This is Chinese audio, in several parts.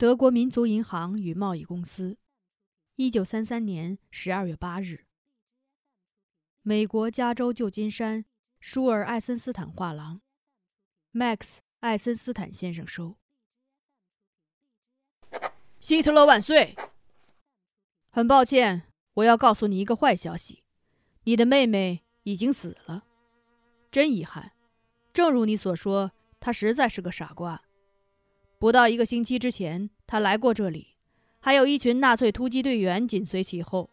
德国民族银行与贸易公司，一九三三年十二月八日。美国加州旧金山舒尔艾森斯坦画廊，Max 艾森斯坦先生收。希特勒万岁！很抱歉，我要告诉你一个坏消息，你的妹妹已经死了。真遗憾，正如你所说，她实在是个傻瓜。不到一个星期之前，他来过这里，还有一群纳粹突击队员紧随其后。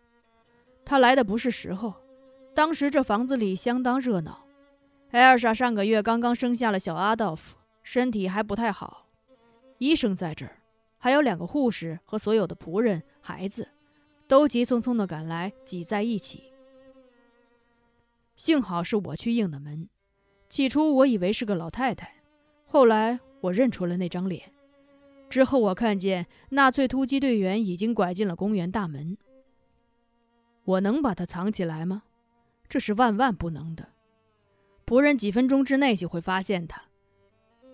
他来的不是时候，当时这房子里相当热闹。艾尔莎上个月刚刚生下了小阿道夫，身体还不太好。医生在这儿，还有两个护士和所有的仆人、孩子，都急匆匆地赶来，挤在一起。幸好是我去应的门。起初我以为是个老太太，后来我认出了那张脸。之后，我看见纳粹突击队员已经拐进了公园大门。我能把他藏起来吗？这是万万不能的。仆人几分钟之内就会发现他。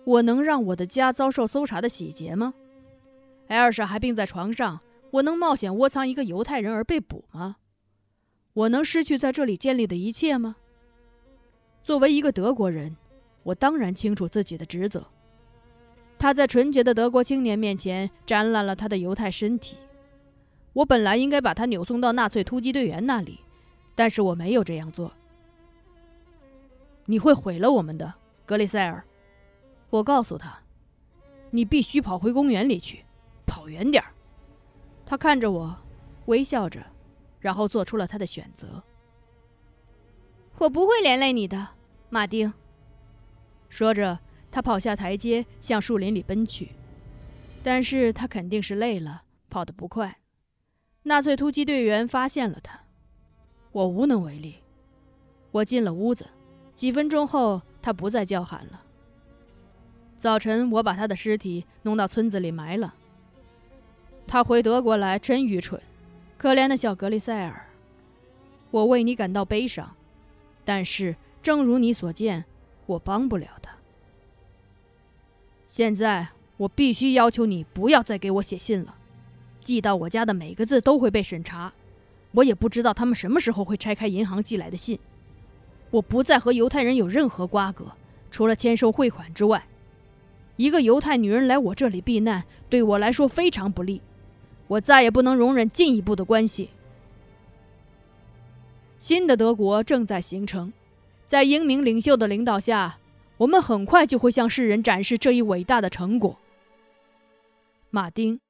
我能让我的家遭受搜查的洗劫吗？艾尔莎还病在床上，我能冒险窝藏一个犹太人而被捕吗？我能失去在这里建立的一切吗？作为一个德国人，我当然清楚自己的职责。他在纯洁的德国青年面前展览了他的犹太身体。我本来应该把他扭送到纳粹突击队员那里，但是我没有这样做。你会毁了我们的，格里塞尔。我告诉他：“你必须跑回公园里去，跑远点儿。”他看着我，微笑着，然后做出了他的选择。我不会连累你的，马丁。说着。他跑下台阶，向树林里奔去，但是他肯定是累了，跑得不快。纳粹突击队员发现了他，我无能为力。我进了屋子，几分钟后，他不再叫喊了。早晨，我把他的尸体弄到村子里埋了。他回德国来真愚蠢，可怜的小格里塞尔。我为你感到悲伤，但是正如你所见，我帮不了他。现在我必须要求你不要再给我写信了，寄到我家的每个字都会被审查。我也不知道他们什么时候会拆开银行寄来的信。我不再和犹太人有任何瓜葛，除了签收汇款之外。一个犹太女人来我这里避难，对我来说非常不利。我再也不能容忍进一步的关系。新的德国正在形成，在英明领袖的领导下。我们很快就会向世人展示这一伟大的成果，马丁。